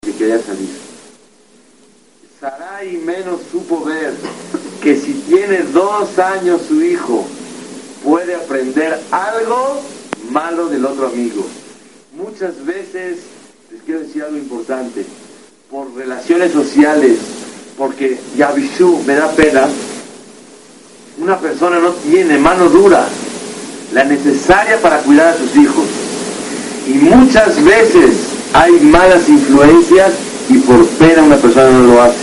que quería salir. Sarai menos supo ver que si tiene dos años su hijo puede aprender algo malo del otro amigo. Muchas veces, les quiero decir algo importante, por relaciones sociales, porque ya avisó, me da pena, una persona no tiene mano dura, la necesaria para cuidar a sus hijos. Y muchas veces hay malas influencias y por pena una persona no lo hace.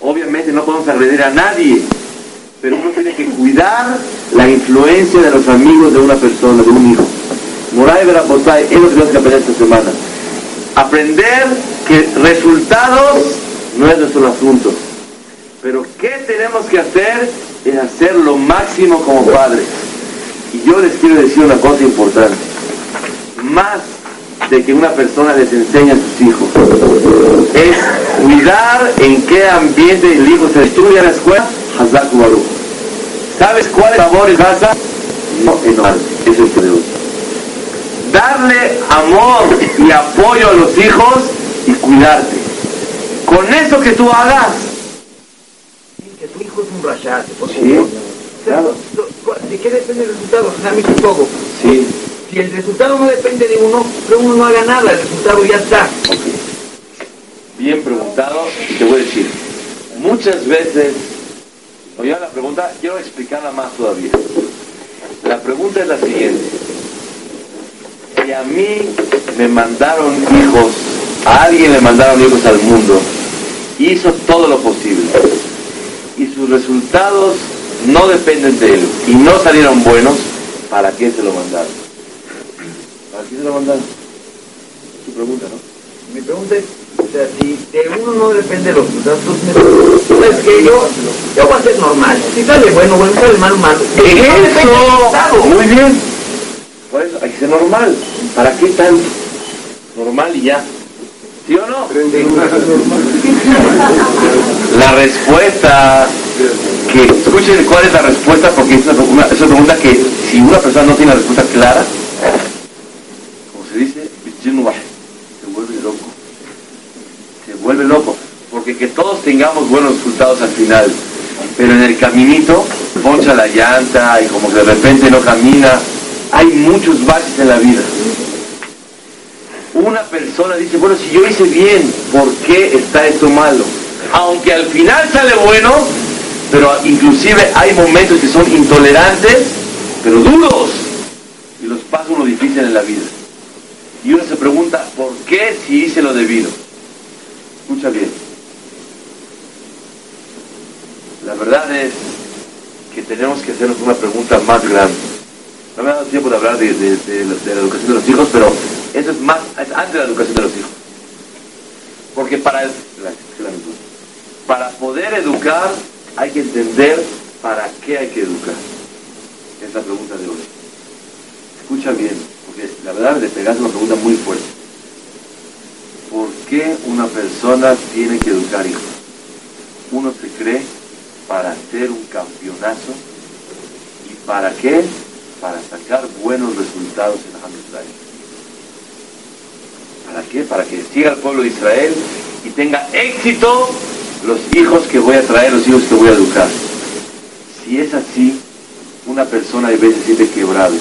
Obviamente no podemos agredir a nadie, pero uno tiene que cuidar la influencia de los amigos de una persona, de un hijo. Moray Verapotay es lo que tenemos que aprender esta semana. Aprender que resultados no es nuestro asunto. Pero ¿qué tenemos que hacer? Es hacer lo máximo como padres. Y yo les quiero decir una cosa importante. Más de que una persona les enseña a sus hijos. Es cuidar en qué ambiente el hijo se estudia en la escuela, Baruch. ¿Sabes cuál es el en? No, mal. Eso es. Darle amor y apoyo a los hijos y cuidarte. Con eso que tú hagas. Que tu hijo es un rachate, por Sí, claro. ¿De qué depende el resultado? A mí todo. Sí. Si el resultado no depende de uno, que uno no haga nada, el resultado ya está. Bien preguntado y te voy a decir, muchas veces, oye la pregunta, quiero explicarla más todavía. La pregunta es la siguiente. Si a mí me mandaron hijos, a alguien le mandaron hijos al mundo, hizo todo lo posible y sus resultados no dependen de él y no salieron buenos, ¿para qué se lo mandaron? ¿Para qué se lo mandaron? Es tu pregunta, ¿no? Mi pregunta es, o sea, si de uno no depende los resultados, pues que yo, yo voy a ser normal. Si sale bueno, bueno, si sale malo, malo. ¿De qué depende el resultado? Muy bien. Por eso hay que ser normal. ¿Para qué tan normal y ya? ¿Sí o no? La respuesta que escuchen cuál es la respuesta porque es una, una- es una pregunta que si una persona no tiene la respuesta clara, como se dice, se vuelve loco. Se vuelve loco. Porque que todos tengamos buenos resultados al final, pero en el caminito poncha la llanta y como que de repente no camina, hay muchos baches en la vida. Una persona dice, bueno, si yo hice bien, ¿por qué está esto malo? Aunque al final sale bueno, pero inclusive hay momentos que son intolerantes, pero duros, y los pasa uno difícil en la vida. Y uno se pregunta, ¿por qué si hice lo debido? Escucha bien. La verdad es que tenemos que hacernos una pregunta más grande. No me ha dado tiempo de hablar de, de- de la- de educación de los hijos, pero eso es más, es antes de la educación de los hijos. Porque para, el- para poder educar hay que entender para qué hay que educar. Es la pregunta de hoy. Escucha bien, porque la verdad le pegas una pregunta muy fuerte. ¿Por qué una persona tiene que educar hijos? Uno se cree para hacer un campeonazo y para qué? Para sacar buenos resultados en Ham Israel. ¿Para qué? Para que siga el pueblo de Israel y tenga éxito los hijos que voy a traer, los hijos que voy a educar. Si es así, una persona a veces siente quebrado.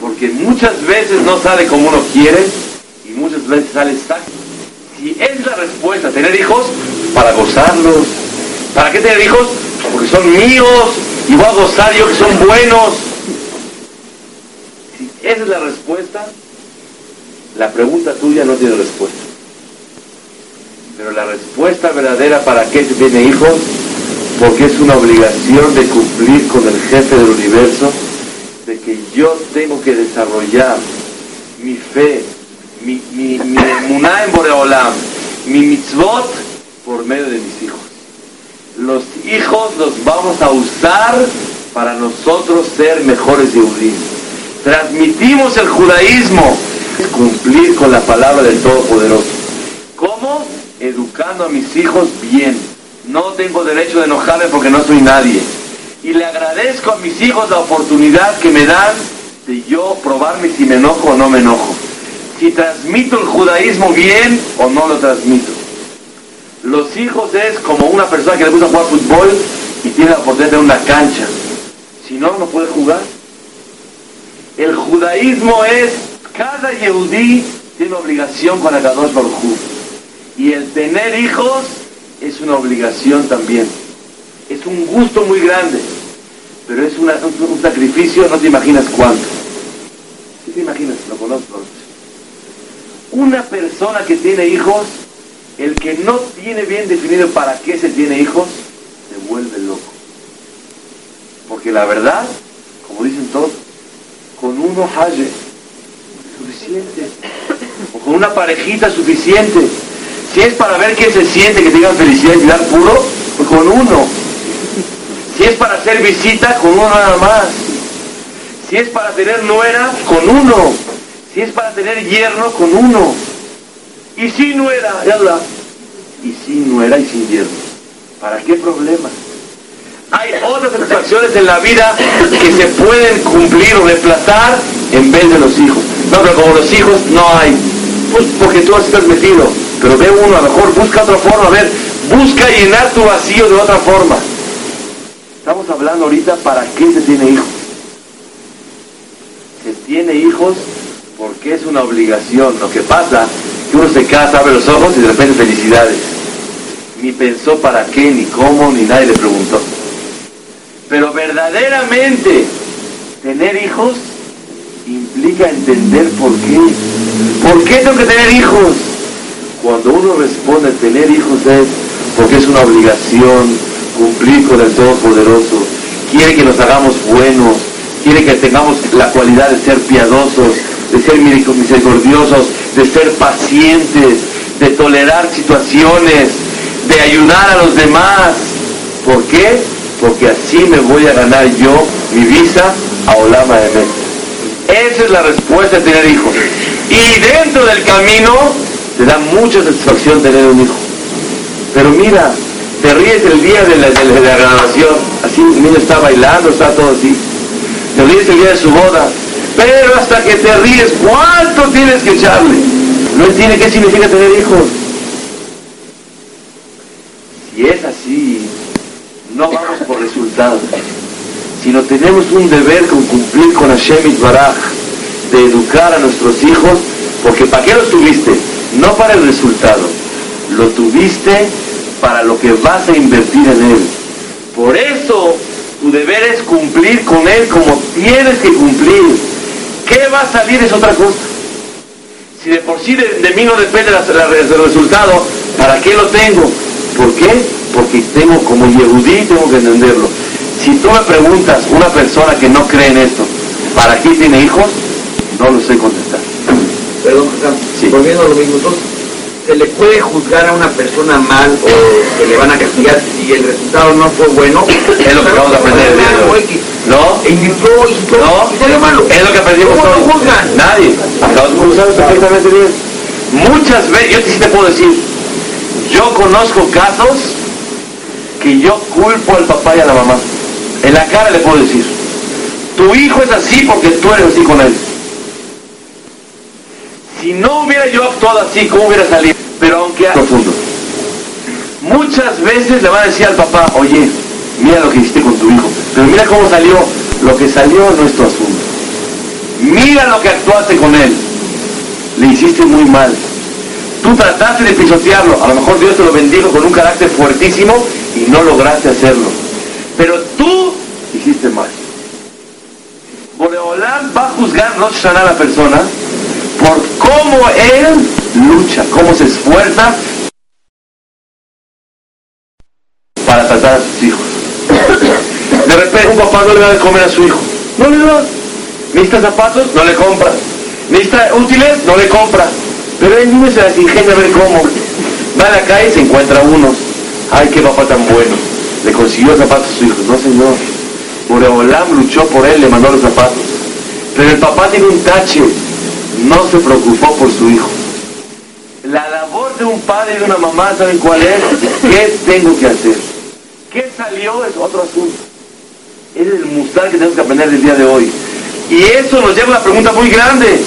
Porque muchas veces no sale como uno quiere y muchas veces sale exacto. Si es la respuesta, tener hijos, para gozarlos. ¿Para qué tener hijos? Porque son míos y voy a gozar yo que son buenos. Si esa es la respuesta, la pregunta tuya no tiene respuesta. Pero la respuesta verdadera para qué se tiene hijos, porque es una obligación de cumplir con el jefe del universo, de que yo tengo que desarrollar mi fe mi, mi, en Boreolam, mi mitzvot por medio de mis hijos. Los hijos los vamos a usar para nosotros ser mejores Yehudim. Transmitimos el judaísmo, cumplir con la palabra del Todopoderoso. ¿Cómo? Educando a mis hijos bien. No tengo derecho de enojarme porque no soy nadie. Y le agradezco a mis hijos la oportunidad que me dan de yo probarme si me enojo o no me enojo. Si transmito el judaísmo bien o no lo transmito. Los hijos es como una persona que le gusta jugar fútbol y tiene la oportunidad de una cancha. Si no, no puede jugar. El judaísmo es, cada yehudí tiene obligación con Akadosh Baruj. Y el tener hijos es una obligación también. Es un gusto muy grande, pero es un, sacrificio, no te imaginas cuánto. ¿Sí te imaginas? Lo conozco. Una persona que tiene hijos, el que no tiene bien definido para qué se tiene hijos, se vuelve loco. Porque la verdad, como dicen todos, con uno haye suficiente. O con una parejita suficiente. Si es para ver qué se siente, que tengan felicidad y dar puro, pues con uno. Si es para hacer visita, con uno nada más. Si es para tener nuera, con uno. Si es para tener yerno, con uno. Y si ya la. Y si nuera y sin yerno. ¿Para qué problema? Hay otras satisfacciones en la vida que se pueden cumplir o reemplazar en vez de los hijos. No, pero como los hijos no hay. Pues porque tú así estás metido. Pero ve uno, a lo mejor busca otra forma. A ver, busca llenar tu vacío de otra forma. Estamos hablando ahorita para qué se tiene hijos. Se tiene hijos porque es una obligación. Lo que pasa que uno se casa, abre los ojos y de repente felicidades. Ni pensó para qué, ni cómo, ni nadie le preguntó. Pero verdaderamente tener hijos implica entender por qué. ¿Por qué tengo que tener hijos? Cuando uno responde tener hijos es porque es una obligación cumplir con el Todopoderoso. Quiere que nos hagamos buenos, quiere que tengamos la cualidad de ser piadosos, de ser misericordiosos, de ser pacientes, de tolerar situaciones, de ayudar a los demás. ¿Por qué? Porque así me voy a ganar yo mi visa a Olama de. Esa es la respuesta de tener hijos. Y dentro del camino te da mucha satisfacción tener un hijo. Pero mira, te ríes el día de la, de la- de la graduación, así el niño está bailando, está todo así. Te ríes el día de su boda, pero hasta que te ríes, ¿cuánto tienes que echarle? No entiende qué significa tener hijos. Si es así, no vamos por resultados, sino tenemos un deber con cumplir con Hashem Baraj de educar a nuestros hijos, porque ¿para qué los tuviste? No para el resultado, lo tuviste para lo que vas a invertir en él. Por eso tu deber es cumplir con él como tienes que cumplir. ¿Qué va a salir es otra cosa? Si de por sí de, de mí no depende la- la- el resultado, ¿para qué lo tengo? ¿Por qué? Porque tengo como Yehudí, tengo que entenderlo. Si tú me preguntas, una persona que no cree en esto, ¿para qué tiene hijos? No lo sé contestar. Perdón, Sí. volviendo a lo mismo, entonces, ¿se le puede juzgar a una persona mal o que le van a castigar si el resultado no fue bueno? Es lo que acabamos de aprender ¿No? No, malo. es lo que aprendimos ¿Cómo hoy. juzgan? Nadie. Acabamos de perfectamente bien. Muchas veces, yo sí te puedo decir, yo conozco casos que yo culpo al papá y a la mamá. En la cara le puedo decir, tu hijo es así porque tú eres así con él. Si no hubiera yo actuado así, ¿cómo hubiera salido? Pero aunque profundo. Muchas veces le van a decir al papá, oye, mira lo que hiciste con tu hijo, pero mira cómo salió. Lo que salió no es tu asunto. Mira lo que actuaste con él. Le hiciste muy mal. Tú trataste de pisotearlo. A lo mejor Dios te lo bendijo con un carácter fuertísimo y no lograste hacerlo. Pero tú hiciste mal. Boreolán va a juzgar Hashanah a la persona por cómo él lucha, cómo se esfuerza para tratar a sus hijos. Repente un papá no le da de comer a su hijo. No le da. ¿Necesita zapatos? No le compra. ¿Necesita útiles? No le compra. Pero el niño se las ingenia a ver cómo. Va a la calle y se encuentra unos. Ay, qué papá tan bueno. Le consiguió zapatos a su hijo. No, señor. Boreolam luchó por él, le mandó los zapatos. Pero el papá tiene un tache. No se preocupó por su hijo. La labor de un padre y de una mamá, ¿saben cuál es? ¿Qué tengo que hacer? ¿Qué salió? Es otro asunto. Es el musar que tenemos que aprender el día de hoy. Y eso nos lleva a una pregunta muy grande.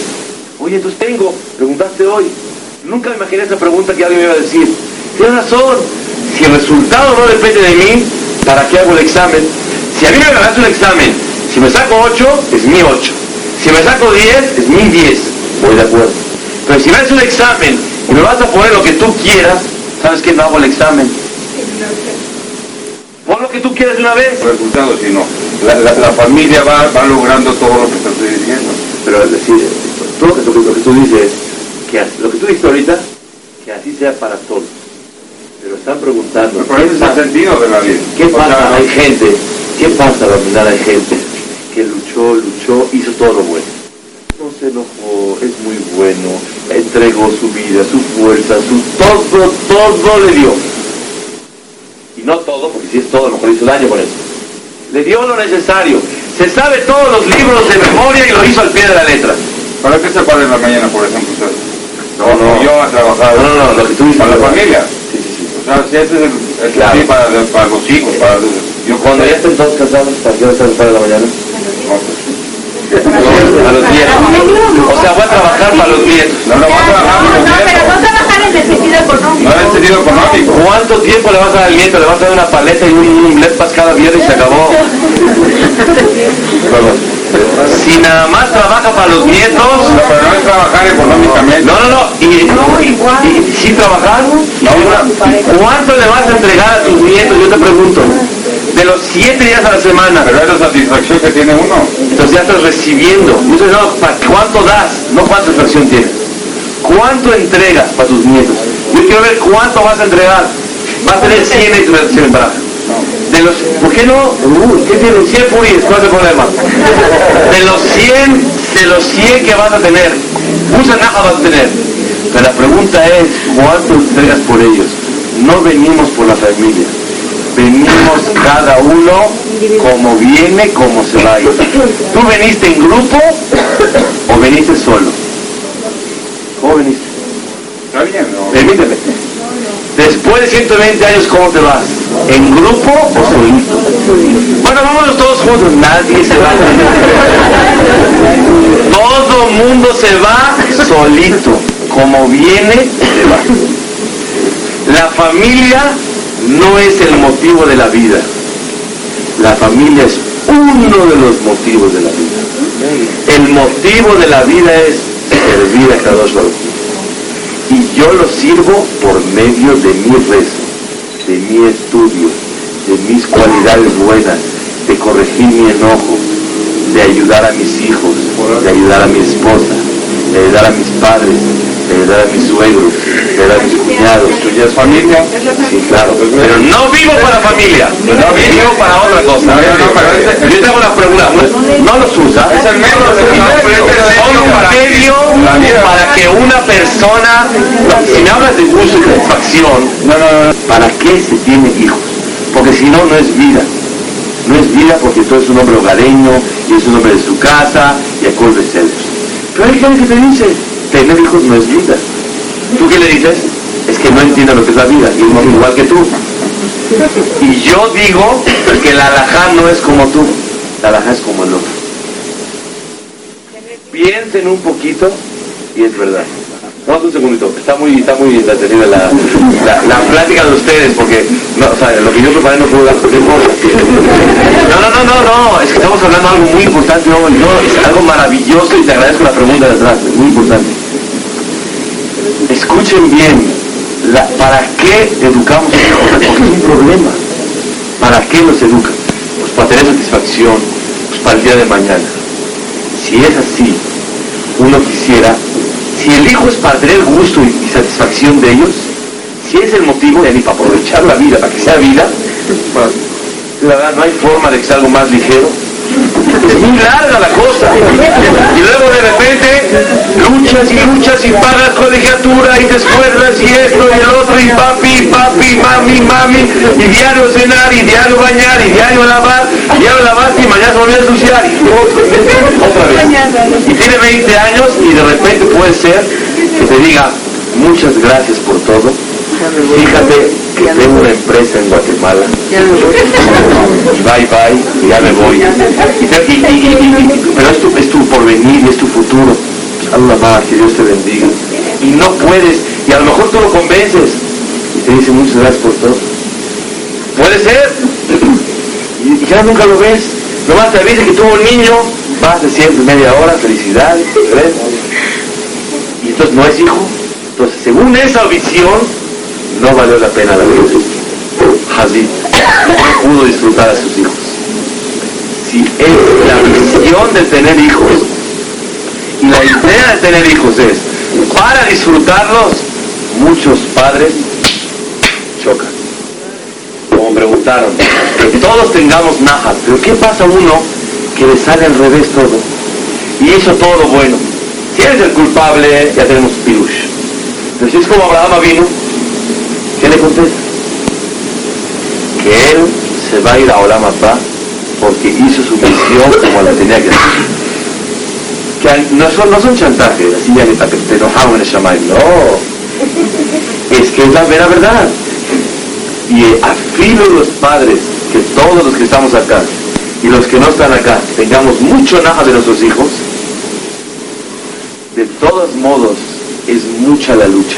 Oye, entonces tengo, preguntaste hoy. Nunca me imaginé esa pregunta que alguien me iba a decir. Tienes razón. Si el resultado no depende de mí, ¿para qué hago el examen? Si a mí me ganas un examen, si me saco 8, es mi 8. Si me saco 10, es mi 10. Voy de acuerdo. Pero si me haces un examen y me vas a poner lo que tú quieras, ¿sabes qué? No hago el examen. Pon lo que tú quieras de una vez. resultados, sino la, la, la familia va, va logrando todo lo que estoy diciendo. Pero es decir, todo lo que, tú- lo que tú dices, que lo que tú dices ahorita, que así sea para todos. Pero están preguntando, Pero ese es el pasa? sentido de la vida. ¿Qué O sea, pasa? Hay gente, ¿qué pasa al final hay gente que luchó, luchó, hizo todo lo bueno? No se enojó, es muy bueno, entregó su vida, su fuerza, su todo, todo le dio. Y no todo, porque si es todo, a lo mejor hizo daño con eso. Le dio lo necesario. Se sabe todos los libros de memoria y lo hizo al pie de la letra. ¿Para qué se para en la mañana, por ejemplo, usted? No, no. Yo a trabajar. No, no, no, lo que tú dices. Para la ¿verdad? familia. Sí, sí, sí. O sea, si ese es el, el Claro. sí, para, para los hijos, para yo Cuando ya estén todos casados, ¿para qué vas a estar de la mañana? A los nietos. O sea, voy a trabajar para los nietos. No, no, vas a trabajar no, los nietos. Trabajar en el sentido económico. No en el sentido económico. ¿Cuánto tiempo le vas a dar al nieto? ¿Le vas a dar una paleta y un, un blepas cada viernes y se acabó? Si nada más trabaja para los nietos, No, pero no es trabajar económicamente. no, no, no, y, y, y- sin trabajar, ¿cuánto le vas a entregar a tus nietos? Yo te pregunto, de los siete días a la semana, Pero es la satisfacción que tiene uno. entonces ya estás recibiendo. Entonces, no, ¿pa- ¿cuánto das? No cuánta satisfacción tienes. ¿Cuánto entregas para tus nietos? Yo quiero ver cuánto vas a entregar. Vas a tener 100 y tu relación en baraja. De los, ¿Por qué no? ¿Qué tienen? 100 puris, ¿cuál es el problema? De los 100, de los 100 que vas a tener, mucha naja vas a tener. Pero la pregunta es, ¿cuánto entregas por ellos? No venimos por la familia. Venimos cada uno como viene, como se va. ¿Tú veniste en grupo o veniste solo? ¿Cómo veniste? Está bien, ¿no? Permíteme. Después de 120 años, ¿cómo te vas? ¿En grupo o solito? Bueno, vámonos todos juntos. Nadie se va. Todo mundo se va solito. Como viene, se va. La familia no es el motivo de la vida. La familia es uno de los motivos de la vida. El motivo de la vida es servir a Kadosh Baruj Hu. Y yo lo sirvo por medio de mi rezo, de mi estudio, de mis cualidades buenas, de corregir mi enojo, de ayudar a mis hijos, de ayudar a mi esposa, de ayudar a mis padres, de ayudar a mis suegros, de ayudar a mis cuñados. ¿Tú ya es familia? Sí, claro. Pero no vivo para familia, no vivo para otra cosa. Yo te hago una pregunta, no los usa. Es el medio, medio un para- medio para que una persona, si me hablas de gusto y satisfacción, No, no, no. ¿para qué se tiene hijos? Porque si no, no es vida. No es vida porque tú eres un hombre hogareño y es un hombre de su casa y acuerde celos. Pero hay gente que te dice, tener hijos no es vida. ¿Tú qué le dices? Es que no entiende lo que es la vida y es igual que tú. Y yo digo que la alajá no es como tú, la alajá es como el otro. Piensen un poquito y es verdad. Vamos un segundito, está muy, está muy entretenida la, la, la plática de ustedes porque no, o lo que yo preparé no puedo dar tiempo. No, no, no, no, no, es que estamos hablando de algo muy importante, no, no, es algo maravilloso y te agradezco la pregunta de atrás, es muy importante. Escuchen bien, ¿para qué educamos a los hijos? Porque es un problema. ¿Para qué los educan? Pues para tener satisfacción, pues para el día de mañana. Si es así, uno quisiera, si el hijo es para tener gusto y, satisfacción de ellos, si es el motivo, ni para aprovechar la vida, para que sea vida, pues, la verdad no hay forma de que sea algo más ligero. Es muy larga la cosa. Y luego de repente luchas y luchas y pagas colegiatura y te escuelas y esto y el otro y papi, papi, mami, mami y diario cenar y diario bañar y diario lavar, y diario lavar y mañana se volvió a ensuciar y otra vez. Y tiene 20 años y de repente puede ser que te diga muchas gracias por todo. Fíjate que tengo una empresa en Guatemala. Bye bye, ya me voy. pero es tu, es tu porvenir y es tu futuro. Allah más, que Dios te bendiga. Y no puedes, y a lo mejor tú lo convences. Y te dice muchas gracias por todo. Puede ser. Y ya nunca lo ves. Nomás te avisa que tuvo un niño, vas de siempre media hora, felicidades, Y entonces no es hijo. Entonces, según esa visión, no valió la pena la vida. Hazid no pudo disfrutar a sus hijos. Si es la visión de tener hijos y la idea de tener hijos es para disfrutarlos, muchos padres chocan. Como preguntaron, que todos tengamos najas, pero ¿qué pasa uno que le sale al revés todo? Y hizo todo bueno. Si eres el culpable, ya tenemos pirush. Si es como Abraham vino, ¿qué le contesta? Que él se va a ir a Olamapá porque hizo su misión como la tenía que hacer que no son, no son chantajes, así ya te, te enojamos en el Shamay, no. Es que es la vera verdad. Y afilo los padres, que todos los que estamos acá y los que no están acá, tengamos mucho naja de nuestros hijos, de todos modos es mucha la lucha.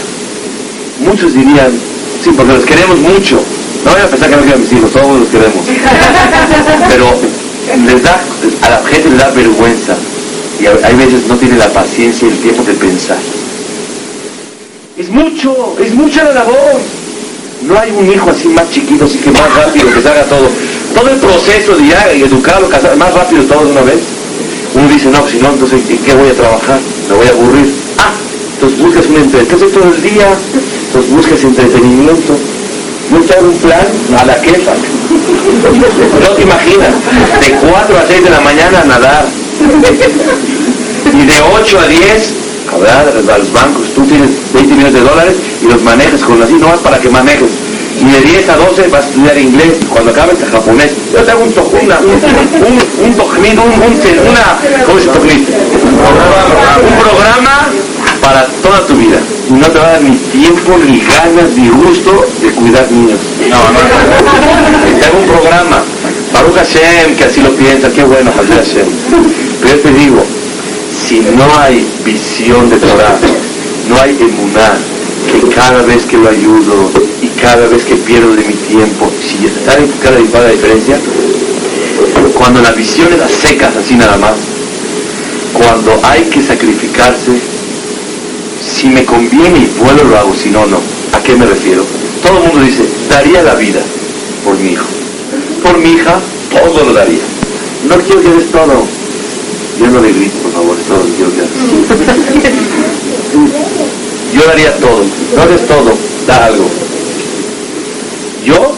Muchos dirían, sí, porque los queremos mucho. No voy a pensar que no quiero a mis hijos, todos los queremos. Pero les da, a la gente le da vergüenza y hay veces no tiene la paciencia y el tiempo de pensar. Es mucho, es mucha la labor. No hay un hijo así más chiquito, así que más rápido, que se haga todo. Todo el proceso de ya educarlo, casar, más rápido todo de una vez. Uno dice, no, si no, entonces ¿en qué voy a trabajar? Me voy a aburrir. Ah, entonces buscas un entretenimiento. todo el día? Entonces buscas entretenimiento. Buscas un plan a la quefa. No te imaginas, de 4 a 6 de la mañana a nadar, y de 8 a 10, a los bancos, tú tienes 20 millones de dólares y los manejas con así, no es para que manejes. Y de 10 a 12 vas a estudiar inglés, cuando acabes a japonés. Yo te hago un tojuna, un, un, un, un, un, una, ¿cómo se Un programa para toda tu vida. No te va a dar ni tiempo, ni ganas, ni gusto de cuidar niños. No, no. Te hago un programa Baruch Hashem, que así lo piensa, qué bueno, Hashem. Pero yo te digo, si no hay visión de Torah, no hay emuná, que cada vez que lo ayudo y cada vez que pierdo de mi tiempo, si está enfocada y la diferencia, cuando la visión es a secas, así nada más, cuando hay que sacrificarse, si me conviene y puedo lo hago, si no, no. ¿A qué me refiero? Todo el mundo dice, daría la vida por mi hijo por mi hija, todo lo daría. No quiero que des todo. Yo no le grito, por favor, todo lo quiero que. Yo daría todo. No des todo, da algo. Yo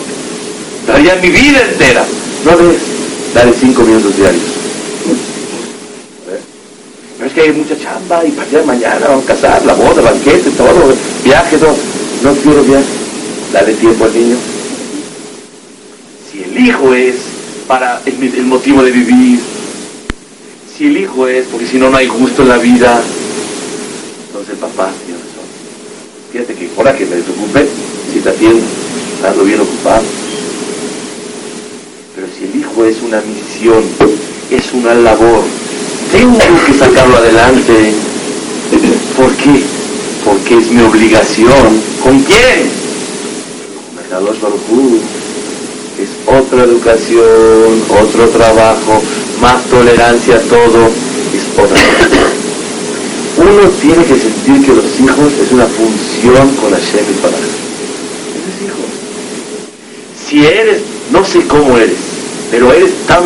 daría mi vida entera. No des, dale cinco minutos diarios. Que hay mucha chamba y para allá mañana vamos a casar, la boda, banquete, todo, viaje, todo. No quiero viaje. Dale tiempo al niño el hijo es para el, motivo de vivir, si el hijo es porque si no, no hay gusto en la vida, entonces el papá tiene razón. Fíjate que ahora que me desocupé, si te atiendo, estando bien ocupado. Pero si el hijo es una misión, es una labor, tengo que sacarlo adelante. ¿Por qué? Porque es mi obligación. ¿Con quién? Con Baruj es otra educación, otro trabajo, más tolerancia a todo, es otra cosa. Uno tiene que sentir que los hijos es una función con Hashem y para es hijo. Si eres, no sé cómo eres, pero eres tan,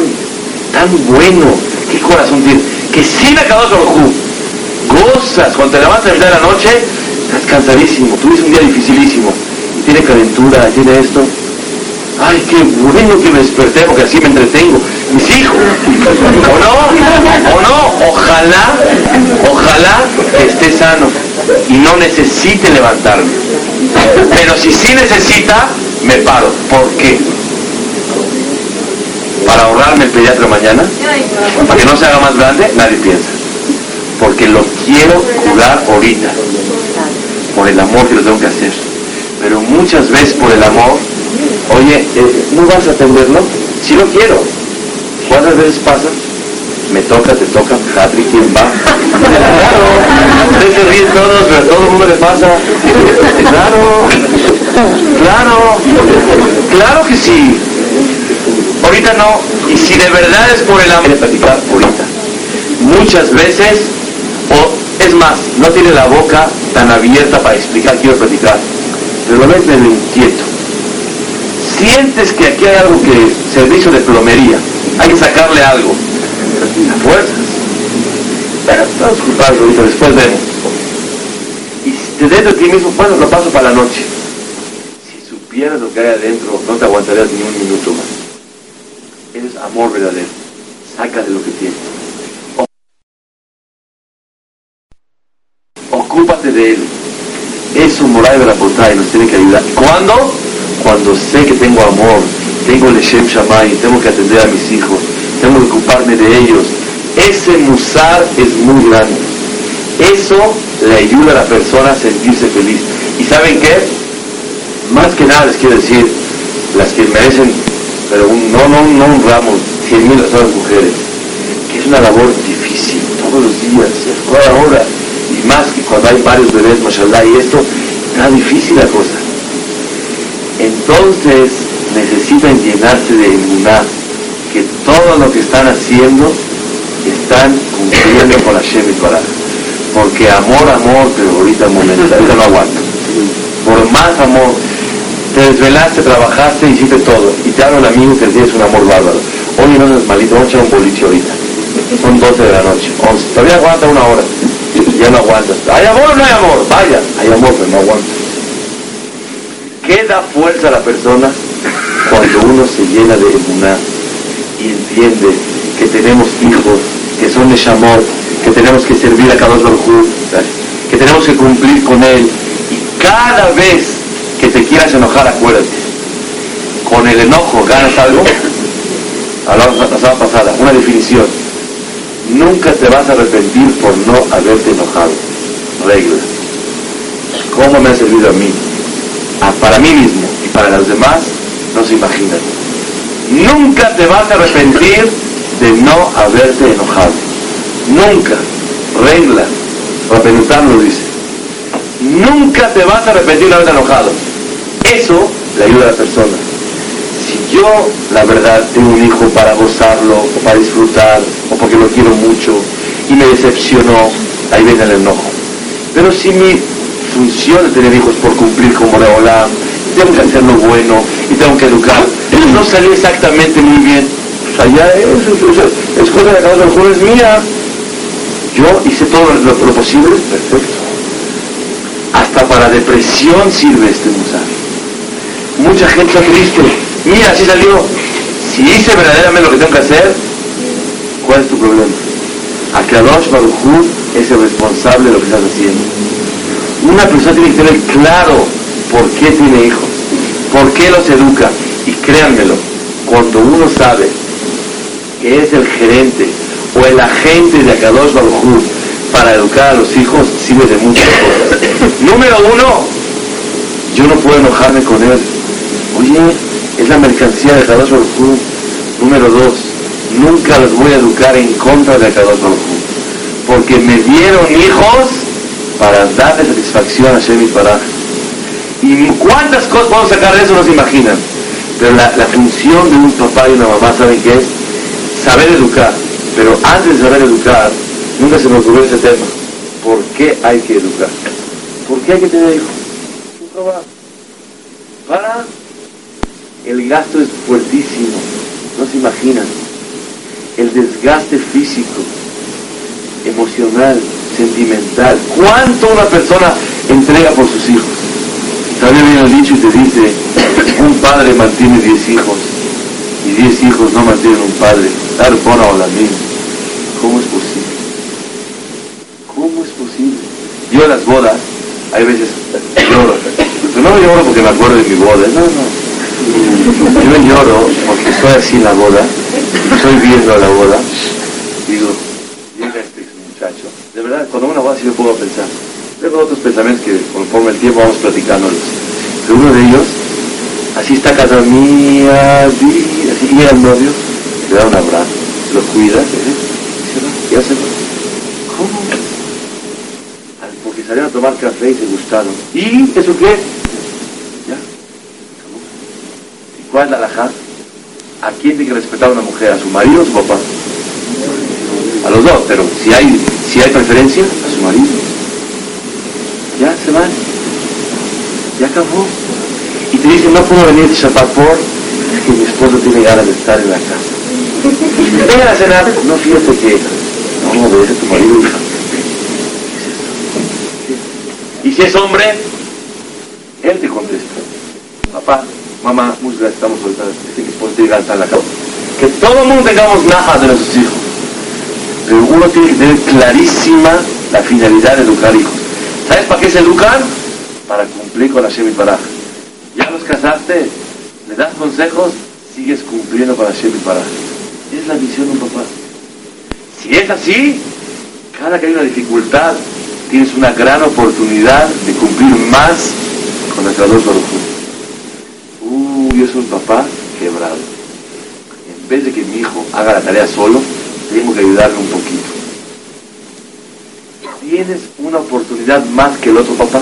tan bueno, qué corazón tienes, que sin acabar con gozas, cuando te levantas de la noche, estás cansadísimo, tuviste un día dificilísimo, y tiene calentura, tiene esto, ay, qué bueno que me desperté porque así me entretengo. mis hijos. ¿O no? ¿O no? Ojalá, ojalá esté sano y no necesite levantarme. Pero si sí necesita, me paro. ¿Por qué? Para ahorrarme el pediatra mañana, para que no se haga más grande, nadie piensa. Porque lo quiero curar ahorita, por el amor que lo tengo que hacer. Pero muchas veces por el amor, oye, eh, ¿no vas a atenderlo? Si lo quiero. ¿Cuántas veces pasa? Me toca, te toca, Patrick, ¿quién va? Claro, ustedes se ríen todos, pero a todo el mundo le pasa. Claro, claro, claro que sí. Ahorita no, y si de verdad es por el amor, de platicar ahorita. Muchas veces, o es más, no tiene la boca tan abierta para explicar, quiero platicar, pero lo ves medio inquieto. Sientes que aquí hay algo que, servicio de plomería, hay que sacarle algo. Fuerzas. Pero vamos culpables ahorita, después vemos. Y si te dentro de ti mismo, bueno, lo paso para la noche. Si supieras lo que hay adentro, no te aguantarías ni un minuto más. Amor verdadero. Sácale lo que tienes. Ocúpate de él. Eso moral de la y nos tiene que ayudar. ¿Cuándo? Cuando sé que tengo amor, tengo el Shem Shammai, tengo que atender a mis hijos, tengo que ocuparme de ellos. Ese musar es muy grande. Eso le ayuda a la persona a sentirse feliz. ¿Y saben qué? Más que nada les quiero decir, las que merecen, pero no, no, no un ramo, cien mil las mujeres, que es una labor difícil, todos los días, cada hora, y más que cuando hay varios bebés, mashallah, y esto, está difícil la cosa. Entonces necesitan llenarse de emuná, que todo lo que están haciendo están cumpliendo con la Shem Porque amor, amor, pero ahorita momento, ahorita no aguanta. Por más amor, te desvelaste, trabajaste, hiciste todo. Y te habla el amigo que tienes un amor bárbaro. Oye, no es malito, vamos a echar un boliche ahorita. Son 12 de la noche, 11. Todavía aguanta una hora. Ya no aguantas. ¿Hay amor o no hay amor? Vaya, hay amor, pero no aguanta. ¿Qué da fuerza a la persona cuando uno se llena de emuná y entiende que tenemos hijos, que son de amor, que tenemos que servir a cada uno que tenemos que cumplir con él y cada vez que te quieras enojar, acuérdate, con el enojo ganas algo, hablamos la pasada pasada, una definición, nunca te vas a arrepentir por no haberte enojado, regla, ¿cómo me ha servido a mí? Ah, para mí mismo y para los demás, no se imaginan. Nunca te vas a arrepentir de no haberte enojado. Nunca. Regla. Rapenután lo dice. Nunca te vas a arrepentir de haberte enojado. Eso le ayuda a la persona. Si yo, la verdad, tengo un hijo para gozarlo, o para disfrutar, o porque lo quiero mucho, y me decepcionó, ahí viene el enojo. Pero si mi función de tener hijos por cumplir como Reolam, tengo que hacer lo bueno y tengo que educar. No salió exactamente muy bien. Sea, ya es, es, cosa de cada uno, es mía. Yo hice todo lo, posible, perfecto. Hasta para depresión sirve este musar. Mucha gente triste. Mira, así salió. Si hice verdaderamente lo que tengo que hacer, ¿cuál es tu problema? Akadosh Baruj es el responsable de lo que estás haciendo. Una persona tiene que tener claro por qué tiene hijos, por qué los educa. Y créanmelo, cuando uno sabe que es el gerente o el agente de Akadosh Baruj para educar a los hijos, sirve de muchas cosas. Número uno, yo no puedo enojarme con él. Oye, es la mercancía de Akadosh Baruj Número dos, nunca los voy a educar en contra de Akadosh Baruj porque me dieron hijos para darle satisfacción a Shemit Baraj. Y cuántas cosas podemos sacar de eso no se imaginan. Pero la, función de un papá y una mamá, ¿saben qué es? Saber educar. Pero antes de saber educar, nunca se me ocurrió ese tema. ¿Por qué hay que educar? ¿Por qué hay que tener hijos? Gasto es fuertísimo, no se imaginan. El desgaste físico, emocional, sentimental. ¿Cuánto una persona entrega por sus hijos? También viene el dicho y te dice, un padre mantiene diez hijos y diez hijos no mantienen un padre. Dar bona o la misma. ¿Cómo es posible? ¿Cómo es posible? Yo en las bodas, hay veces lloro. Pero no lloro porque me acuerdo de mi boda. No, no. Yo lloro porque estoy así en la boda, estoy viendo a la boda, digo, llega este muchacho. De verdad, cuando una boda sí me pongo a pensar. Tengo otros pensamientos que conforme el tiempo vamos platicando. Pero uno de ellos, así está casa mía, así llega el novio, le da un abrazo, lo cuida, y se va, ¿Cómo? Porque salieron a tomar café y se gustaron. ¿Y eso qué? Ya, ¿Y cuál es la alhaja? ¿A quién tiene que respetar a una mujer? ¿A su marido o a su papá? A los dos, pero si hay, si hay preferencia, a su marido. Ya se van. Ya acabó. Y te dicen, no puedo venir Shabbat por, es que mi esposo tiene ganas de estar en la casa. Vengan a cenar. No, fíjate que, no, obedece a tu marido, hija. Y si es hombre, él te contesta. Papá, mamá, muchas gracias, estamos ahorita, dice que esposo tiene ganas de estar en la casa. Que todo el mundo tengamos najas de nuestros hijos. Pero uno tiene que tener clarísima la finalidad de educar hijos. ¿Sabes para qué se educan? Para cumplir con la Shem Paraj. Ya los casaste, le das consejos, sigues cumpliendo con la Shem Paraj. Es la misión de un papá. Si es así, cada que hay una dificultad, tienes una gran oportunidad de cumplir más con el Creador Uy, yo soy un papá quebrado. En vez de que mi hijo haga la tarea solo, tengo que ayudarle un poquito tienes una oportunidad más que el otro papá.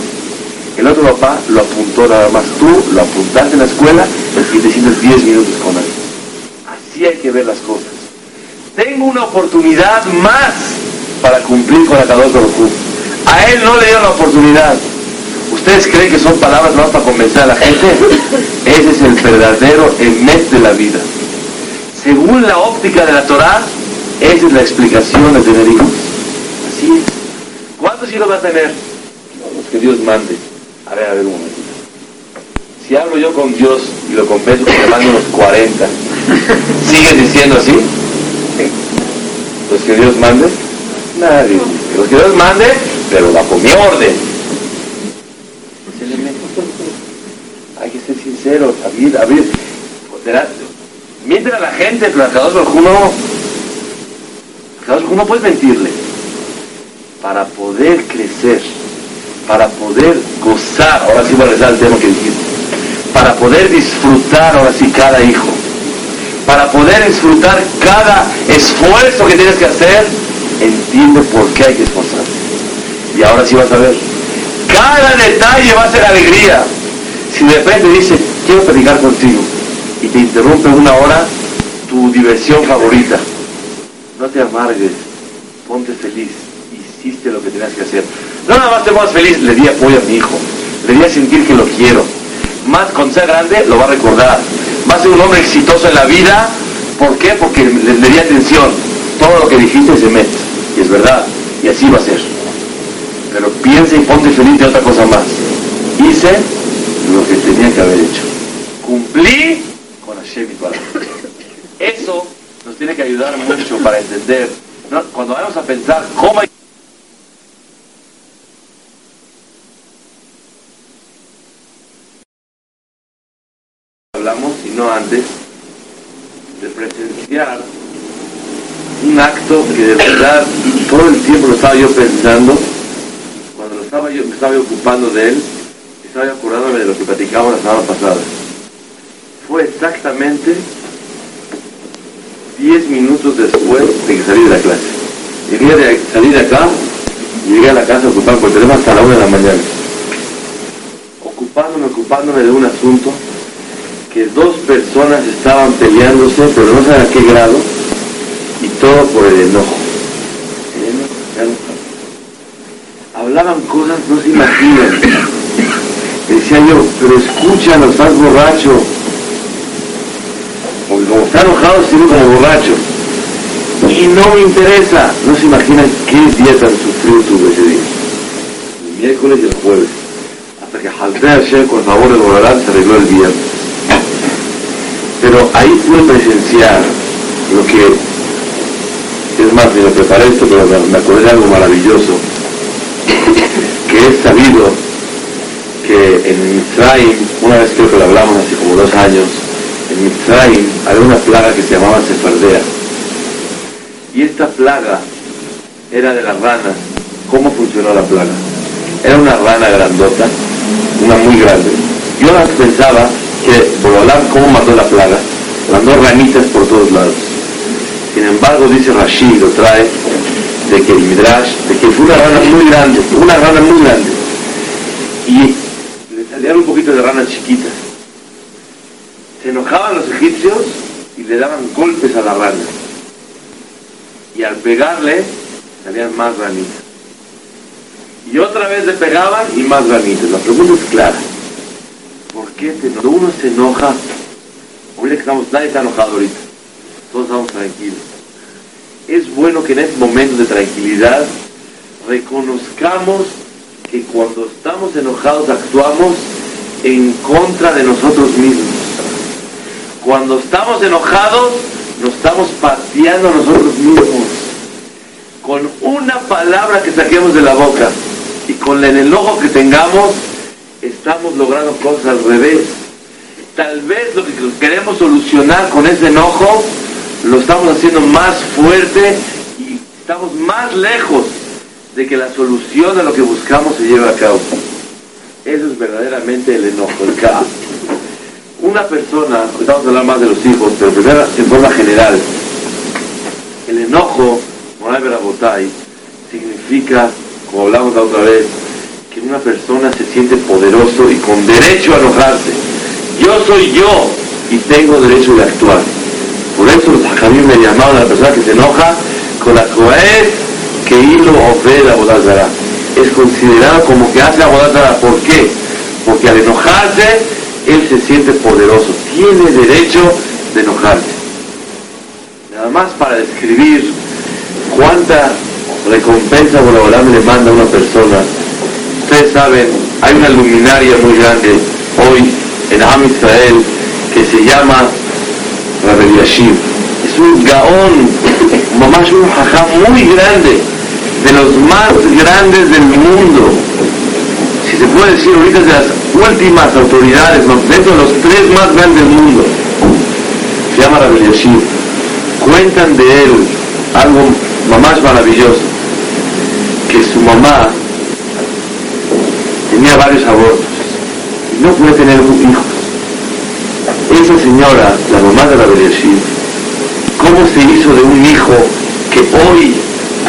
El otro papá lo apuntó nada más. Tú lo apuntaste en la escuela y te sientes 10 minutos con él. Así hay que ver las cosas. Tengo una oportunidad más para cumplir con la Kadosh A él no le dio la oportunidad. ¿Ustedes creen que son palabras más para convencer a la gente? Ese es el verdadero emet de la vida. Según la óptica de la Torah, esa es la explicación de tener hijos. Así es. ¿Cuántos hijos va a tener? Los que Dios mande. A ver, a ver un. Si hablo yo con Dios y lo convenzo que me mande unos 40, ¿sigues diciendo así? Los que Dios mande, nadie. Los que Dios mande, pero bajo mi orden. Hay que ser abrir. Mienten a la gente, pero a cada uno no. Puedes mentirle para poder crecer, para poder gozar, ahora sí voy a regresar al tema que dijiste, para poder disfrutar ahora sí cada hijo, para poder disfrutar cada esfuerzo que tienes que hacer, entiende por qué hay que esforzarse. Y ahora sí vas a ver, cada detalle va a ser alegría. Si de repente dice, quiero platicar contigo, y te interrumpe una hora tu diversión favorita, no te amargues, ponte feliz hiciste lo que tenías que hacer. No nada más te más feliz, le di apoyo a mi hijo, le di a sentir que lo quiero. Más cuando sea grande lo va a recordar. Va a ser un hombre exitoso en la vida. ¿Por qué? Porque le, di atención. Todo lo que dijiste se mete. Y es verdad. Y así va a ser. Pero piensa y ponte feliz de otra cosa más. Hice lo que tenía que haber hecho. Cumplí con Hashem y Eso nos tiene que ayudar mucho para entender. Cuando vamos a pensar cómo hay no antes, de presenciar un acto que de verdad todo el tiempo lo estaba yo pensando, cuando lo estaba yo, me estaba ocupando de él, estaba yo acordándome de lo que platicamos la semana pasada. Fue exactamente 10 minutos después de que salí de la clase. Llegué de salir de acá, llegué a la casa ocupado por teléfono hasta la una de la mañana. Ocupándome, ocupándome de un asunto que dos personas estaban peleándose, pero no sé a qué grado, y todo por el enojo. Hablaban cosas, no se imaginan. Decía yo, pero escúchalo, estás borracho. Porque como está enojado, sigue como borracho. Y no me interesa. No se imaginan qué día tan sufrido tuve ese día. El miércoles y el jueves. Hasta que Jaltea ayer con favor de Borarán se arregló el viernes. Pero ahí pude presenciar lo que, es más, ni lo preparé esto, pero me acordé de algo maravilloso, que es sabido que en Mitzrayim, una vez creo que lo hablamos hace como dos años, en Mitzrayim había una plaga que se llamaba Sefardea. Y esta plaga era de las ranas. ¿Cómo funcionó la plaga? Era una rana grandota, una muy grande. Yo pensaba que hablar ¿cómo mató la plaga? Mandó ranitas por todos lados. Sin embargo, dice Rashid, lo trae, de que el Midrash, de que fue una rana muy grande, una rana muy grande. Y le salían un poquito de ranas chiquitas. Se enojaban los egipcios y le daban golpes a la rana. Y al pegarle, salían más ranitas. Y otra vez le pegaban y más ranitas. La pregunta es clara. ¿Por qué cuando uno se enoja, ahorita que estamos, nadie está enojado ahorita, todos estamos tranquilos. Es bueno que en este momento de tranquilidad reconozcamos que cuando estamos enojados actuamos en contra de nosotros mismos. Cuando estamos enojados, nos estamos pateando a nosotros mismos. Con una palabra que saquemos de la boca y con el enojo que tengamos, estamos logrando cosas al revés. Tal vez lo que queremos solucionar con ese enojo lo estamos haciendo más fuerte y estamos más lejos de que la solución a lo que buscamos se lleve a cabo. Eso es verdaderamente el enojo, el caos. Una persona, vamos a hablar más de los hijos, pero primero en forma general, el enojo, Moray Berabotay, significa, como hablamos la otra vez, una persona se siente poderoso y con derecho a enojarse. Yo soy yo y tengo derecho de actuar. Por eso los hajamim me llamaban a la persona que se enoja con la coez que hilo ofrece la bodazara. Es considerado como que hace la bodazara. ¿Por qué? Porque al enojarse, él se siente poderoso. Tiene derecho de enojarse. Nada más para describir cuánta recompensa Boraholam le manda a una persona ustedes saben, hay una luminaria muy grande hoy en Am Israel que se llama Rabbi Yashiv. Es un gaón, mamás un jajam muy grande, de los más grandes del mundo. Si se puede decir ahorita de las últimas autoridades, dentro de los tres más grandes del mundo. Se llama Rabbi Yashiv. Cuentan de él algo más maravilloso, que su mamá tenía varios abortos y no puede tener hijos. Esa señora, la mamá de la Bereshit, ¿cómo se hizo de un hijo que hoy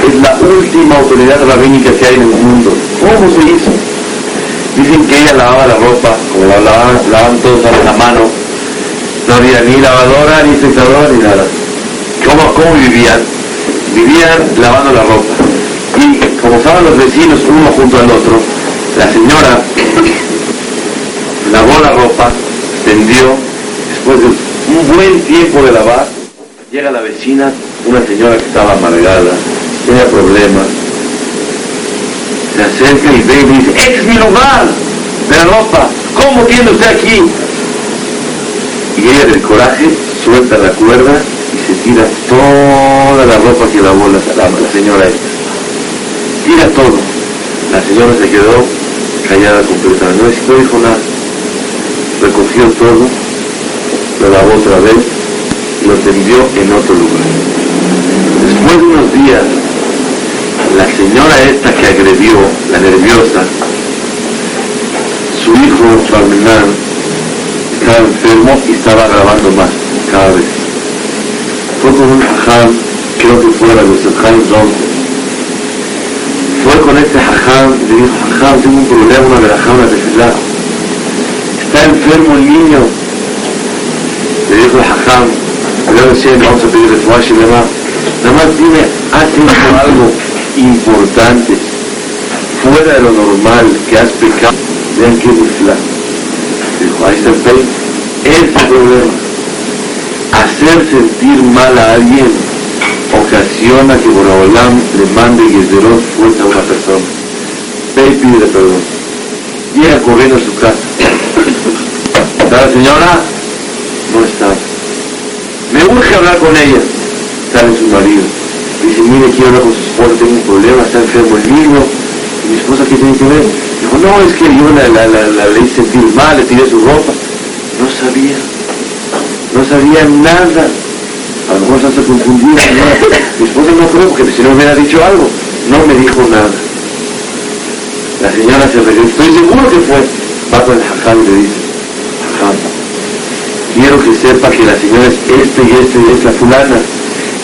es la última autoridad rabínica que hay en el mundo? ¿Cómo se hizo? Dicen que ella lavaba la ropa, como la lavaban, lavaban todos a la mano, no había ni lavadora, ni secadora, ni nada. ¿Cómo, ¿Cómo vivían? Vivían lavando la ropa. Y como estaban los vecinos uno junto al otro, la señora lavó la ropa, tendió, después de un buen tiempo de lavar, llega la vecina, una señora que estaba amargada, tenía problemas, se acerca y ve y dice, es mi lugar de la ropa, ¿cómo tiene usted aquí? Y ella del coraje suelta la cuerda y se tira toda la ropa que lavó la, señora esta. Tira todo. La señora se quedó callada completamente. No, no dijo nada. Recogió todo, lo lavó otra vez lo tendió en otro lugar. Después de unos días, la señora esta que agredió, la nerviosa, su hijo, Parmenán, estaba enfermo y estaba grabando más cada vez. Fue con un jajam, creo que fue la de los fue con este jajam le dijo, jajam, tengo un problema, una verajá, una tefilá. Está enfermo el niño. Le dijo el jajam, le vamos a pedir el y demás. Nada más dime, hecho algo importante, fuera de lo normal, que has pecado. Vean qué tefilá. Dijo, ahí está el. Ese problema. Hacer sentir mal a alguien ocasiona que Boraholam le mande Gezerot fuerza a una persona. Ve y pide perdón. Llega corriendo a su casa. ¿Está la señora? No está. me urge hablar con ella. Sale su marido. Dice, mire, quiero hablar con su esposa, tengo un problema, está enfermo el niño. ¿Y mi esposa qué tiene que ver? Dijo, no, es que yo la, la, la, la leí sentir mal, le tiré su ropa. No sabía, no sabía nada. A lo mejor se confundida. Mi esposa no creo, porque si no me hubiera dicho algo, no me dijo nada. La señora se regresa, estoy seguro que fue. Va con el jajam y le dice, jajam, quiero que sepa que la señora es este y este y esta fulana.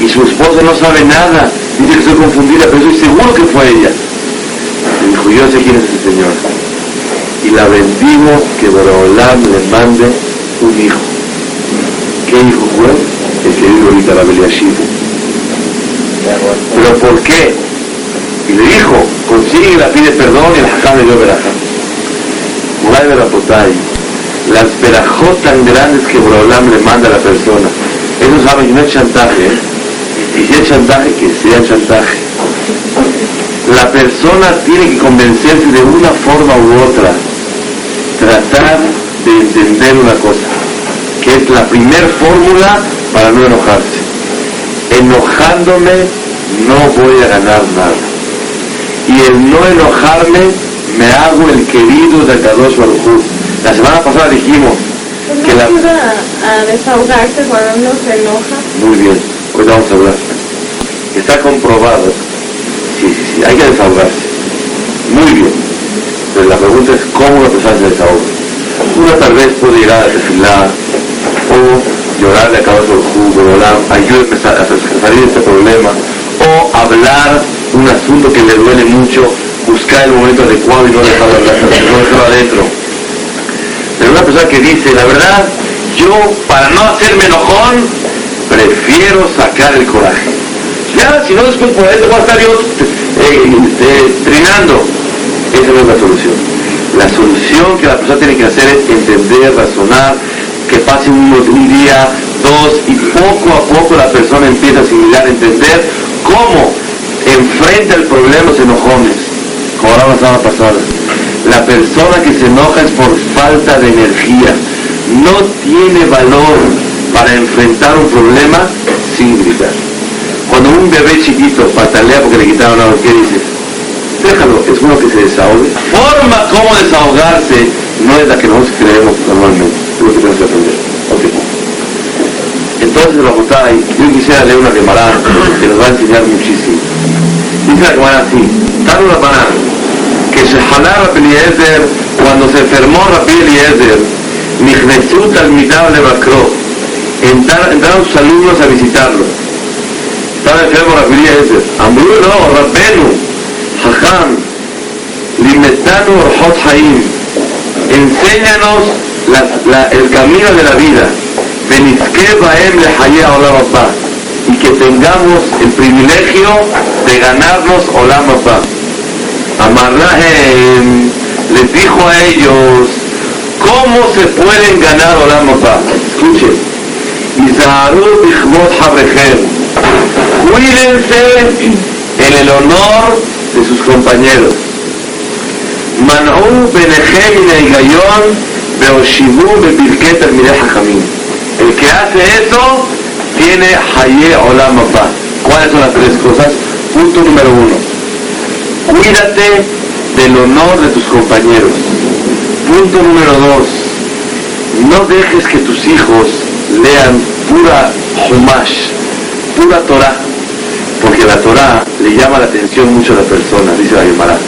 Y su esposa no sabe nada. Dice que estoy confundida, pero estoy seguro que fue ella. Me dijo, yo sé quién es ese señor. Y la bendigo que Borolam le mande un hijo. ¿Qué hijo fue? El que vive ahorita la Beliashib. ¿Pero por qué? Y le dijo, consigue la pide perdón y el jajam le dio verajá. Muray Berapotay, las verajot tan grandes que Borolam le manda a la persona. Ellos saben no es chantaje, ¿eh? Y si es chantaje, que sea chantaje. La persona tiene que convencerse de una forma u otra, tratar de entender una cosa, que es la primer fórmula para no enojarse. Enojándome no voy a ganar nada. Y el no enojarme me hago el querido de Kadosh Baruj La semana pasada dijimos ¿No que la... ayuda a desahogarse cuando uno se enoja? Muy bien, hoy vamos a hablar. Está comprobado. Sí, sí, sí, hay que desahogarse. Muy bien. Pero la pregunta es cómo una persona se desahoga. Una tal vez puede llegar a desfilar o llorarle a cabo del jugo, llorar, ayúdeme a salir de este problema, o hablar un asunto que le duele mucho, buscar el momento adecuado y no dejarlo, no dejarlo adentro. Pero una persona que dice, la verdad, yo para no hacerme enojón, prefiero sacar el coraje. Ya, si no después por eso va a estar yo eh, eh, trinando. Esa no es la solución. La solución que la persona tiene que hacer es entender, razonar, que pase un, un día, dos, y poco a poco la persona empieza a asimilar, entender cómo enfrenta el problema los enojones, como la semana pasada. La persona que se enoja es por falta de energía. No tiene valor para enfrentar un problema sin gritar. Cuando un bebé chiquito patalea porque le quitaron algo, ¿qué dices? Déjalo, es bueno que se desahogue. Forma como desahogarse no es la que nosotros creemos normalmente. Lo que tenemos que aprender. Ok. Entonces, Rabotai, yo quisiera leer una Gemara que nos va a enseñar muchísimo. Dice la Gemara así, Tanu Rabbanan, que Shehaná Rabbi Eliezer, cuando se enfermó Rabbi Eliezer, Nichnesu Talmidab Levakro, entraron, entraron sus alumnos a visitarlo. Estaba enfermo Rabbi Eliezer. Amru no, Rabbenu, Jajam, Limetanu Orhot Haim, enséñanos la- la- el camino de la vida. Y que tengamos el privilegio de ganarnos Olam Abba. Amarrahem les dijo a ellos cómo se pueden ganar Olam Abba. Escuchen. Isaharu Bichmot Habrejem. Cuídense en el honor de sus compañeros. Manú Benejem y Neigayón Beoshimu Bepirke Termine Hajamim. El que hace eso tiene Haye Olam Abba. ¿Cuáles son las tres cosas? Punto número uno. Cuídate del honor de tus compañeros. Punto número dos. No dejes que tus hijos lean pura Humash, pura Torah, porque la Torah le llama la atención mucho a la persona, dice la Gemara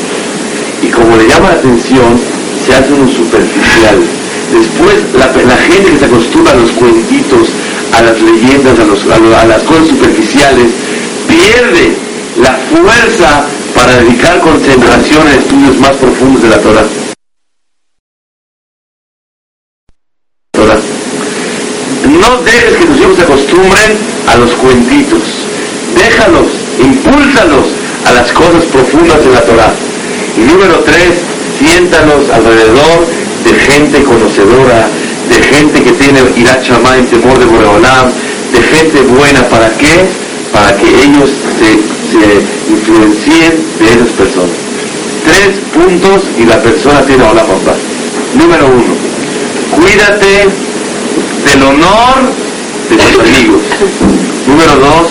y como le llama la atención, se hace uno superficial. Después, la, gente que se acostumbra a los cuentitos, a las leyendas, a, los- a a las cosas superficiales, pierde la fuerza para dedicar concentración a estudios más profundos de la. Torah. No dejes que tus hijos se a los cuentitos. Déjalos, impúlsalos a las cosas profundas de la Torah. Y número tres, siéntalos alrededor de gente conocedora, de gente que tiene irat en temor de Boreolam, de gente buena. ¿Para qué? Para que ellos se, se influencien de esas personas. Tres puntos y la persona tiene Olam Abba. Número uno, cuídate del honor de tus amigos. Número dos,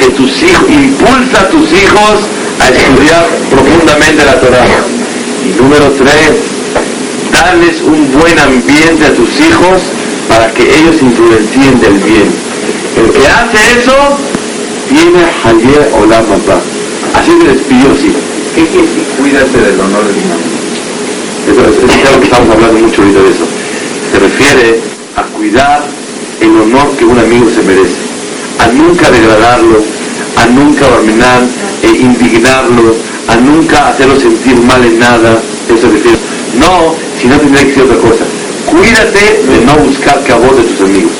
que tus hijos, impulsa a tus hijos a estudiar profundamente la Torah. Y número tres, darles un buen ambiente a tus hijos para que ellos influencien del bien. El que hace eso, tiene Haye Olam Abba. Así me despidió, sí. ¿Qué quiere decir cuídate del honor de mi nombre? Eso es, es algo que estamos hablando mucho ahorita de eso. Se refiere a cuidar el honor que un amigo se merece, a nunca degradarlo, a nunca barminar e indignarlo, a nunca hacerlo sentir mal en nada. Eso se refiere. No, si no tendría que ser otra cosa. Cuídate de no buscar cabot de tus amigos.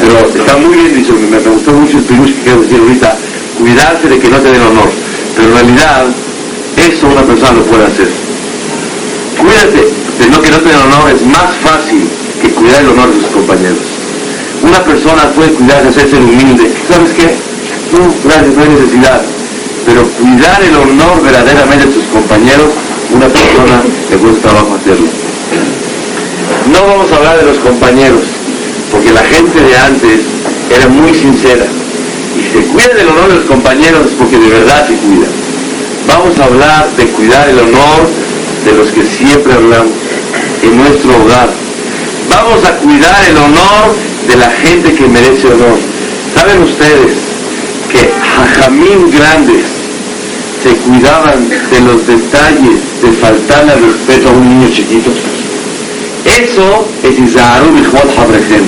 Pero está muy bien dicho, me, me gustó mucho el pirush que quiero decir ahorita, cuidarse de que no te den honor. Pero en realidad, eso una persona lo puede hacer. Cuídate de no que no te den honor, es más fácil que cuidar el honor de sus compañeros. Una persona puede cuidarse, hacerse humilde. ¿Sabes qué? No, gracias, no hay necesidad. Pero cuidar el honor verdaderamente de tus compañeros, una persona le cuesta trabajo hacerlo. No vamos a hablar de los compañeros, porque la gente de antes era muy sincera. Y se cuida del honor de los compañeros porque de verdad se cuida. Vamos a hablar de cuidar el honor de los que siempre hablamos en nuestro hogar. Vamos a cuidar el honor de la gente que merece honor. ¿Saben ustedes que jajamín grandes se cuidaban de los detalles de faltarle al respeto a un niño chiquito? Eso es Isaru Bijot Habrechem.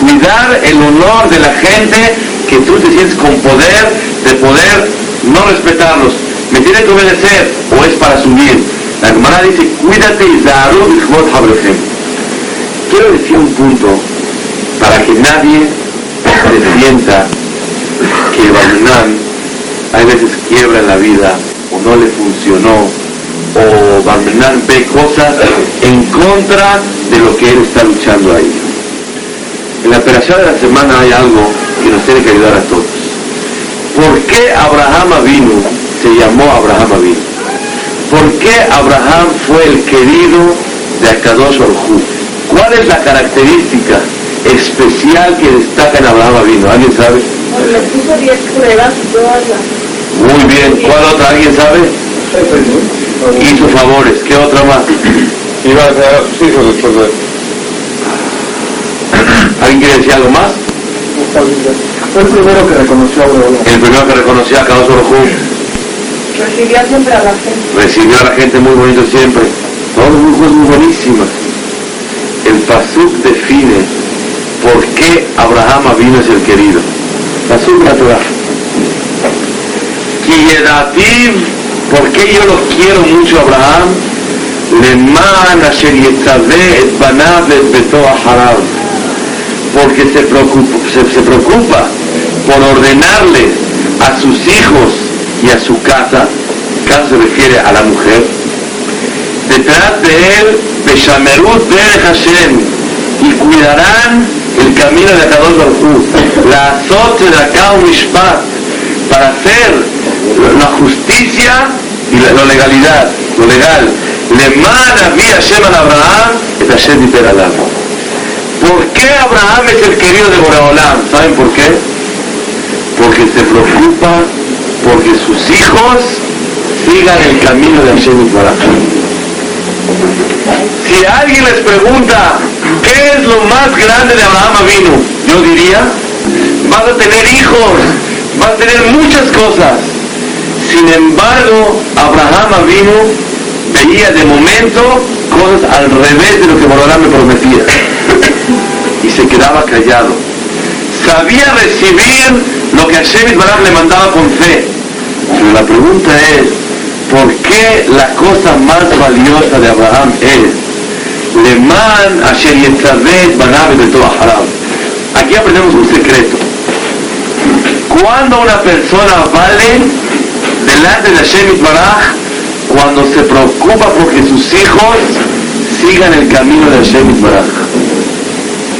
Cuidar el honor de la gente que tú te sientes con poder de poder no respetarlos. Me tiene que obedecer o es para su bien. La hermana dice, cuídate Isaru Bijot Habrechem. Quiero decir un punto para que nadie se sienta que Barminan hay veces quiebra en la vida o no le funcionó o Barminan ve cosas en contra de lo que él está luchando ahí. En la operación de la semana hay algo que nos tiene que ayudar a todos. ¿Por qué Abraham Avinu se llamó Abraham Avinu? ¿Por qué Abraham fue el querido de Akadosh Orhu? ¿Cuál es la característica especial que destaca en Abraham Avinu? ¿Alguien sabe? Le puso 10 pruebas todas las... Muy bien. ¿Cuál otra? ¿Alguien sabe? Hizo favores. ¿Qué otra más? Iba a ser a sus hijos después de ¿Alguien quiere decir algo más? Fue el primero que reconoció a Abraham. El primero que reconoció a Akadosh Orhu Recibió siempre a la gente. recibió a la gente muy bonito siempre. Todas muy cosas muy buenísimas. El Pasuk define por qué Abraham Avino es el querido. La Torah. Kiyedativ, ¿por qué yo lo quiero mucho a Abraham? Porque se preocupa, se, se preocupa por ordenarle a sus hijos y a su casa, casa se refiere a la mujer, detrás de él, Beshamerut Derech Hashem, y cuidarán el camino de Akadosh Baruj la azot de Akao Mishpat, para hacer la justicia y la, legalidad, lo legal. Leman Avi Hashem al Abraham, et Hashem alam. ¿Por qué Abraham es el querido de Boreolam? ¿Saben por qué? Porque se preocupa porque sus hijos sigan el camino de Hashem Yisbaraj. Si alguien les pregunta qué es lo más grande de Abraham Avinu, yo diría, vas a tener hijos, vas a tener muchas cosas. Sin embargo, Abraham Avinu veía de momento cosas al revés de lo que Borolam me prometía. Y se quedaba callado. Sabía recibir lo que Hashem Yisbaraj le mandaba con fe. Pero la pregunta es, ¿por qué la cosa más valiosa de Abraham es Leman Asher Yetzaveh Banav de Haram? Aquí aprendemos un secreto. Cuando una persona vale delante de Hashem Yisbaraj, cuando se preocupa porque sus hijos sigan el camino de Hashem Yisbaraj.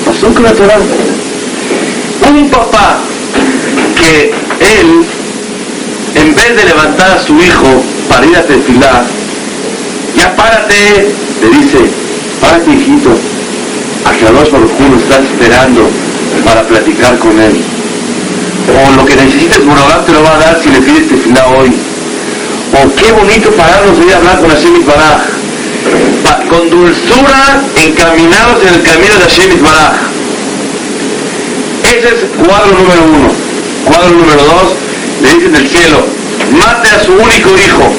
Pasó con la Torah. Un papá que él en vez de levantar a su hijo para ir a tefilar, ya párate, le dice, párate hijito, a Kadosh Baruj Hu lo está esperando para platicar con él. O lo que necesites, Borolán te lo va a dar si le pides tefilá hoy. O qué bonito pararnos a hablar con Hashem Baraj. Con dulzura encaminados en el camino de Hashem Baraj. Ese es cuadro número uno. Cuadro número dos, le dicen del cielo, mate a su único hijo.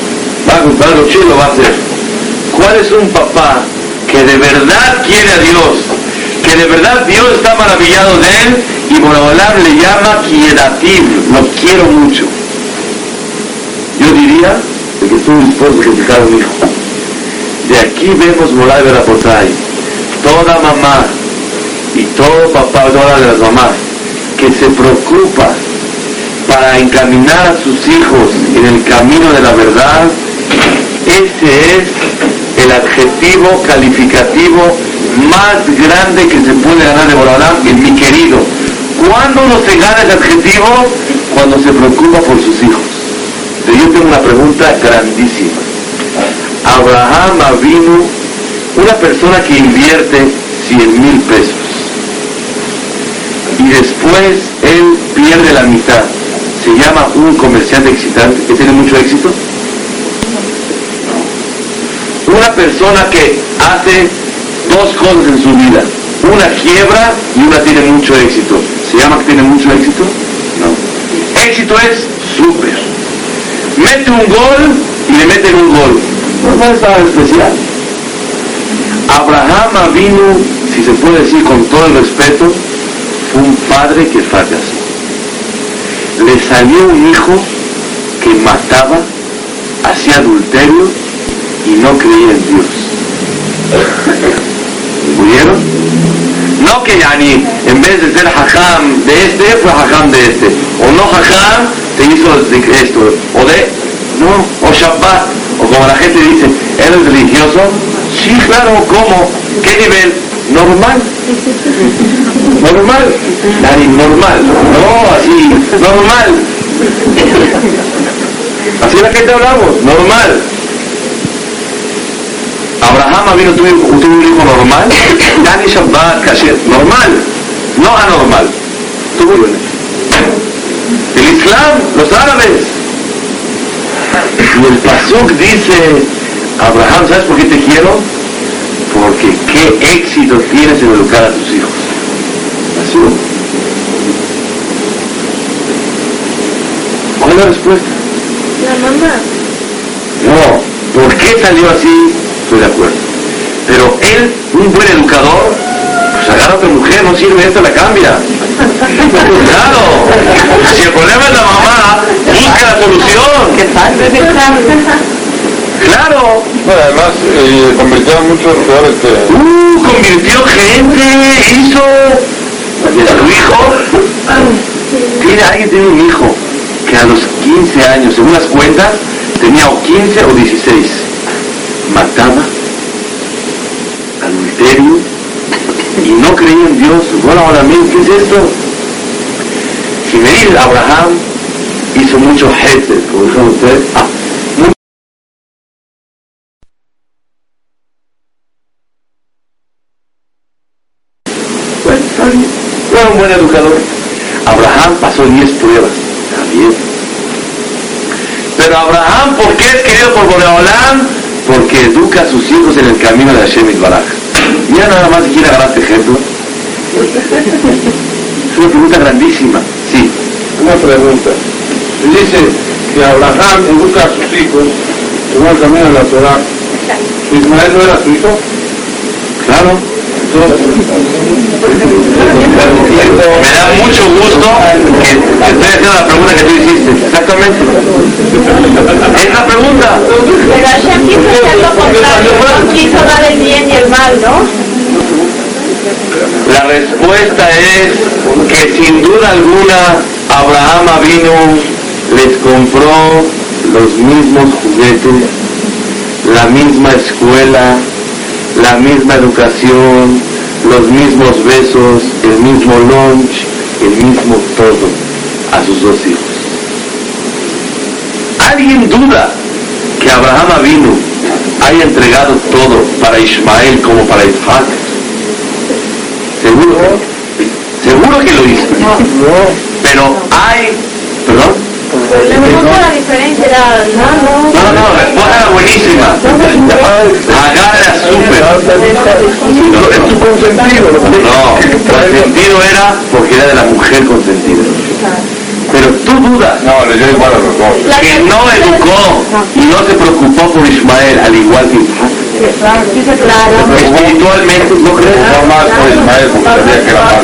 Va a comprar va a hacer. ¿Cuál es un papá que de verdad quiere a Dios? Que de verdad Dios está maravillado de él y Borobolam le llama Kiedativ, lo quiero mucho. Yo diría que estuvo dispuesto a criticar a un hijo. De aquí vemos Moray Verapotay, toda mamá y todo papá, todas las mamás, que se preocupa para encaminar a sus hijos en el camino de la verdad, ese es el adjetivo calificativo más grande que se puede ganar de Borolam en mi querido. ¿Cuándo uno se gana ese adjetivo? Cuando se preocupa por sus hijos. Yo tengo una pregunta grandísima. Abraham Avinu, una persona que invierte 100 mil pesos y después él pierde la mitad, ¿se llama un comerciante excitante que tiene mucho éxito? Una persona que hace dos cosas en su vida, una quiebra y una tiene mucho éxito, ¿se llama que tiene mucho éxito? No. Éxito es súper. Mete un gol y le meten un gol. No es nada especial. Abraham vino, si se puede decir con todo el respeto, fue un padre que fracasó. Le salió un hijo que mataba, hacía adulterio y no creía en Dios. ¿Murieron? No que Yani, en vez de ser hajam de este, fue hajam de este. O no hajam, te hizo esto. O de, no, o Shabbat. O como la gente dice, ¿eres religioso? Sí, claro, ¿cómo? ¿Qué nivel? Normal. Normal. Yani, normal. No, así, normal. Así la gente hablamos, normal. Abraham vino tuvo, tuvo un hijo normal, Yani Shabbat, Kasher, normal, no anormal. El Islam, los árabes. Y el Pasuk dice, Abraham, ¿sabes por qué te quiero? Porque qué éxito tienes en educar a tus hijos. Así. ¿Cuál es la respuesta? La mamá. No, ¿por qué salió así? Estoy de acuerdo. Pero él, un buen educador, pues agarra a otra mujer, no sirve, esta la cambia. Claro, si el problema es la mamá, busca la solución. Qué fácil. Claro. Bueno, además, eh, convirtió a muchos jugadores que... Uh, convirtió gente, hizo su hijo. Tiene, alguien tiene un hijo que a los 15 años, según las cuentas, tenía o 15 o 16. Mataba, adulterio, y no creía en Dios. Bueno, ahora mismo, ¿qué es esto? Dice Abraham hizo mucho jefe, como dijeron ustedes, ah, mucho Bueno, está bien. Era un buen educador. Abraham pasó 10 pruebas. Está bien. Pero Abraham, ¿por qué es querido por Boreolam? Educa a sus hijos en el camino de Hashem Baraj. Ya nada más quiere agarrar este ejemplo. Es una pregunta grandísima. Sí. Una pregunta. Dice que Abraham educa a sus hijos según el camino de la Torah. ¿Ismael no era su hijo? Claro. Me da mucho gusto que te estoy haciendo la pregunta que tú hiciste. Exactamente. Es la pregunta. Pero Hashem quiso hacer lo contrario, no quiso dar el bien y el mal, ¿no? La respuesta es que sin duda alguna Abraham vino, les compró los mismos juguetes, la misma escuela, la misma educación, los mismos besos, el mismo lunch, el mismo todo a sus dos hijos. ¿Alguien duda que Abraham vino haya entregado todo para Ismael como para Isaac? ¿Seguro? ¿Seguro? que lo hice. Pero hay, perdón. Le pregunto la diferencia, era, no, no. No, no, la respuesta era buenísima. Agarra súper. Es tu consentido. No, consentido era porque era de la mujer consentida. Pero tú dudas No, le dio igual a los dos. que no educó y no se preocupó por Ismael, al igual que claro. Espiritualmente, ¿no crees? No más por Ismael porque sabía que era malo.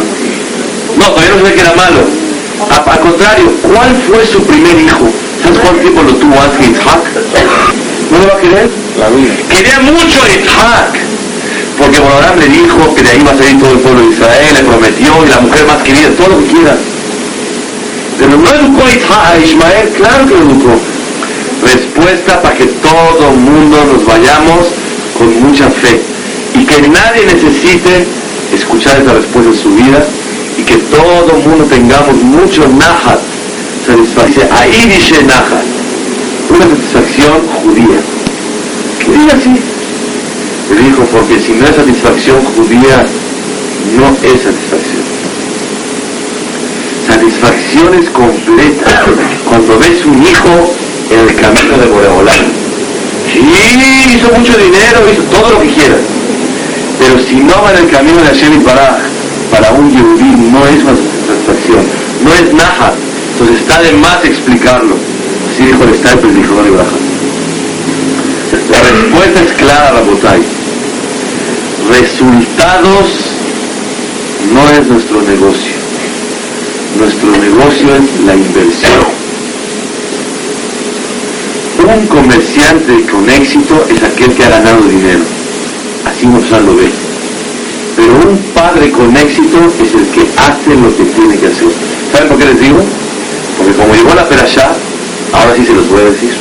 No, todavía no sabía que era malo. A- al contrario, ¿cuál fue su primer hijo? ¿Sabes cuánto tiempo lo tuvo antes que Isaac? ¿No lo va a querer? La vida. Quería mucho a Isaac. Porque Borolam le dijo que de ahí va a salir todo el pueblo de Israel, le prometió, y la mujer más querida, todo lo que quieras. Pero no educó a Ismael, claro que lo educó. Respuesta para que todo el mundo nos vayamos con mucha fe. Y que nadie necesite escuchar esa respuesta en su vida. Y que todo el mundo tengamos mucho nahat. Satisfacción. Ahí dice nahat. Una satisfacción judía. Que diga así. Le dijo, porque si no es satisfacción judía, no es satisfacción. Satisfacción es completa cuando ves un hijo en el camino de Boreolán. Sí, hizo mucho dinero, hizo todo lo que quieras. Pero si no va en el camino de Hashem Baraj, para un yehudí no es una satisfacción, no es naja. Entonces está de más explicarlo. Así dijo el Estado predicador de Baraj. La respuesta es clara, Rabotay. Resultados no es nuestro negocio. Nuestro negocio es la inversión. Un comerciante con éxito es aquel que ha ganado dinero. Así Mozart lo ve. Pero un padre con éxito es el que hace lo que tiene que hacer. ¿Saben por qué les digo? Porque como llegó la perashá, ahora sí se los voy a decir.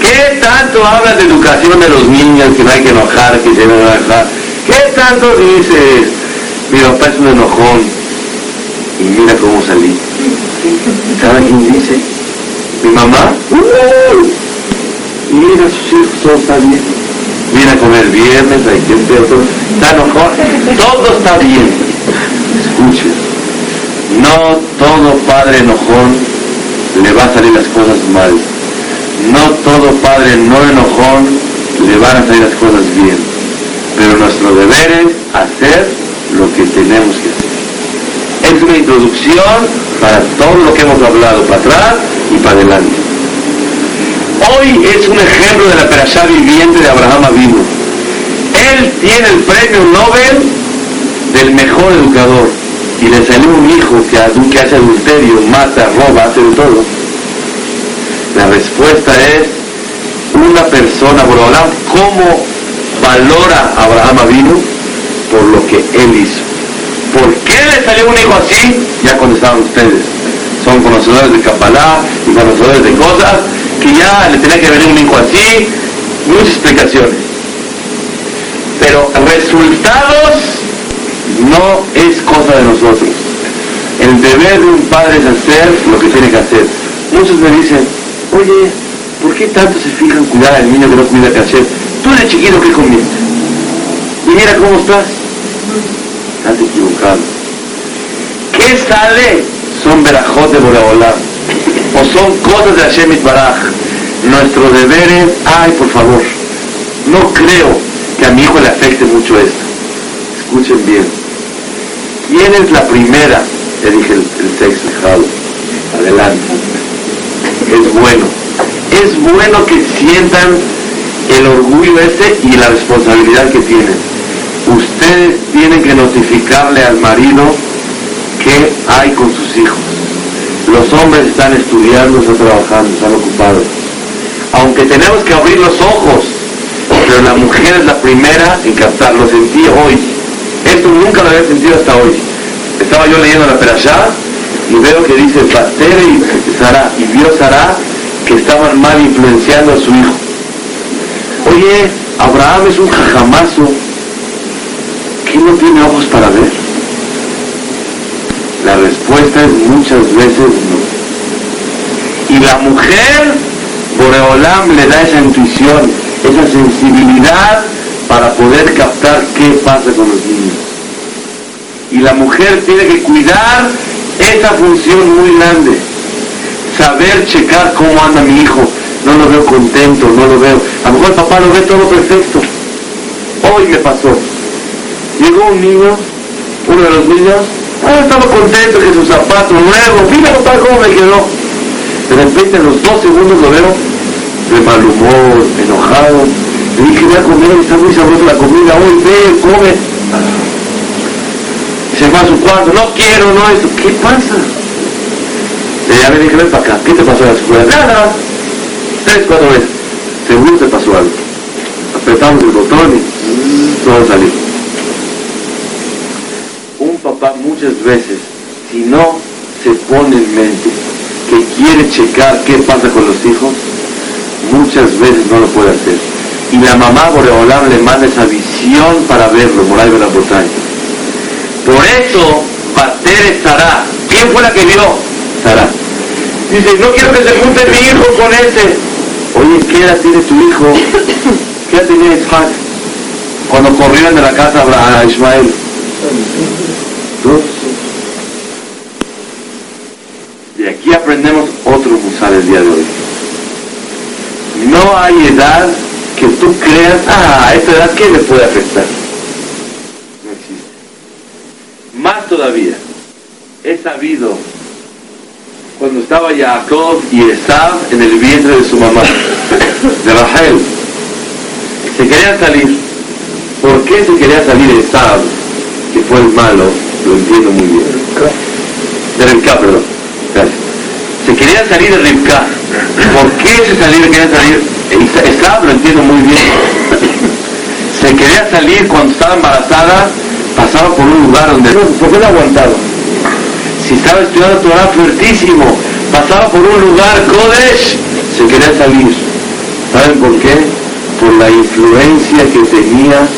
¿Qué tanto hablas de educación de los niños, que no hay que enojar, que se deben enojar? ¿Qué tanto dices? Mi papá es un enojón. Y mira cómo salí. Cada quien dice, mi mamá, y mira sus hijos, todo está bien. Viene a comer viernes, hay hacer todo. Está enojón, todo está bien. Escuchen, no todo padre enojón le va a salir las cosas mal. No todo padre no enojón le van a salir las cosas bien. Pero nuestro deber es hacer lo que tenemos que hacer. Es una introducción para todo lo que hemos hablado, para atrás y para adelante. Hoy es un ejemplo de la perashá viviente de Abraham Avinu. Él tiene el premio Nobel del mejor educador y le salió un hijo que, que hace adulterio, mata, roba, hace de todo. La respuesta es una persona, Borolam, ¿cómo valora a Abraham Avinu? Por lo que él hizo. ¿Por qué le salió un hijo así? Ya contestaron ustedes. Son conocedores de Kabbalah y conocedores de cosas que ya le tenía que venir un hijo así. Muchas explicaciones. Pero resultados no es cosa de nosotros. El deber de un padre es hacer lo que tiene que hacer. Muchos me dicen, oye, ¿por qué tanto se fijan cuidar al niño que no cuida que hacer? Tú de chiquito, ¿qué comiste? Y mira cómo estás. Estás equivocado. ¿Qué sale? Son verajot de Boraholam. O son cosas de Hashem Baraj. Nuestro deber es, ay, por favor, no creo que a mi hijo le afecte mucho esto. Escuchen bien. ¿Quién es la primera? Le dije el, el sexo dejado. Adelante. Es bueno. Es bueno que sientan el orgullo ese y la responsabilidad que tienen. Ustedes tienen que notificarle al marido qué hay con sus hijos. Los hombres están estudiando, están trabajando, están ocupados. Aunque tenemos que abrir los ojos, pero la mujer es la primera en captar. Lo sentí hoy. Esto nunca lo había sentido hasta hoy. Estaba yo leyendo la perashá y veo que dice Batere y Sara, y vio Sara que estaban mal influenciando a su hijo. Oye, Abraham es un jajamazo. ¿Qué no tiene ojos para ver? La respuesta es muchas veces no. Y la mujer, Boreolam le da esa intuición, esa sensibilidad para poder captar qué pasa con los niños. Y la mujer tiene que cuidar esa función muy grande. Saber checar cómo anda mi hijo. No lo veo contento, no lo veo. A lo mejor papá lo ve todo perfecto. Hoy me pasó. Llegó un niño, uno de los niños, ah, estaba contento que su zapato nuevo, mira papá cómo me quedó. De repente en los dos segundos lo veo de mal humor, enojado. Le dije, voy a comer, está muy sabrosa la comida, hoy ve, come. Se va a su cuarto, no quiero, no esto. ¿Qué pasa? Le llamé y dije, ven para acá, ¿qué te pasó en la escuela? Nada, tres, cuatro veces. Seguro te pasó algo. Apretamos el botón y todo salió. Papá muchas veces, si no se pone en mente que quiere checar qué pasa con los hijos, muchas veces no lo puede hacer. Y la mamá Boreolam le manda esa visión para verlo, Moray de la montaña. Por eso, Bater Sara. ¿Quién fue la que vio? Sara. Dice, no quiero que se junte mi hijo con ese. Oye, ¿qué edad tiene tu hijo? ¿Qué edad tenía Isaac? Cuando corrieron de la casa a Ismael. De aquí aprendemos otro musal el día de hoy. No hay edad que tú creas, ah, a esta edad, ¿qué le puede afectar? No existe. Más todavía, he sabido cuando estaba Jacob y Esab en el vientre de su mamá, de Rachel, se querían salir. ¿Por qué se quería salir Esab, que fue el malo? Lo entiendo muy bien. De Rivka, perdón. Se quería salir de Rivka. ¿Por qué se salieron, querían salir? Esab lo entiendo muy bien. Se quería salir cuando estaba embarazada, pasaba por un lugar donde... ¿Por qué no aguantaba? Si estaba estudiando Torah fuertísimo, pasaba por un lugar, Kodesh, se quería salir. ¿Saben por qué? Por la influencia que tenía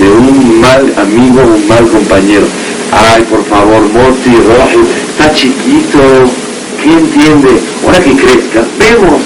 de un mal amigo, un mal compañero. Ay, por favor, Moti, Rojo, está chiquito, ¿qué entiende? Ahora que crezca, vemos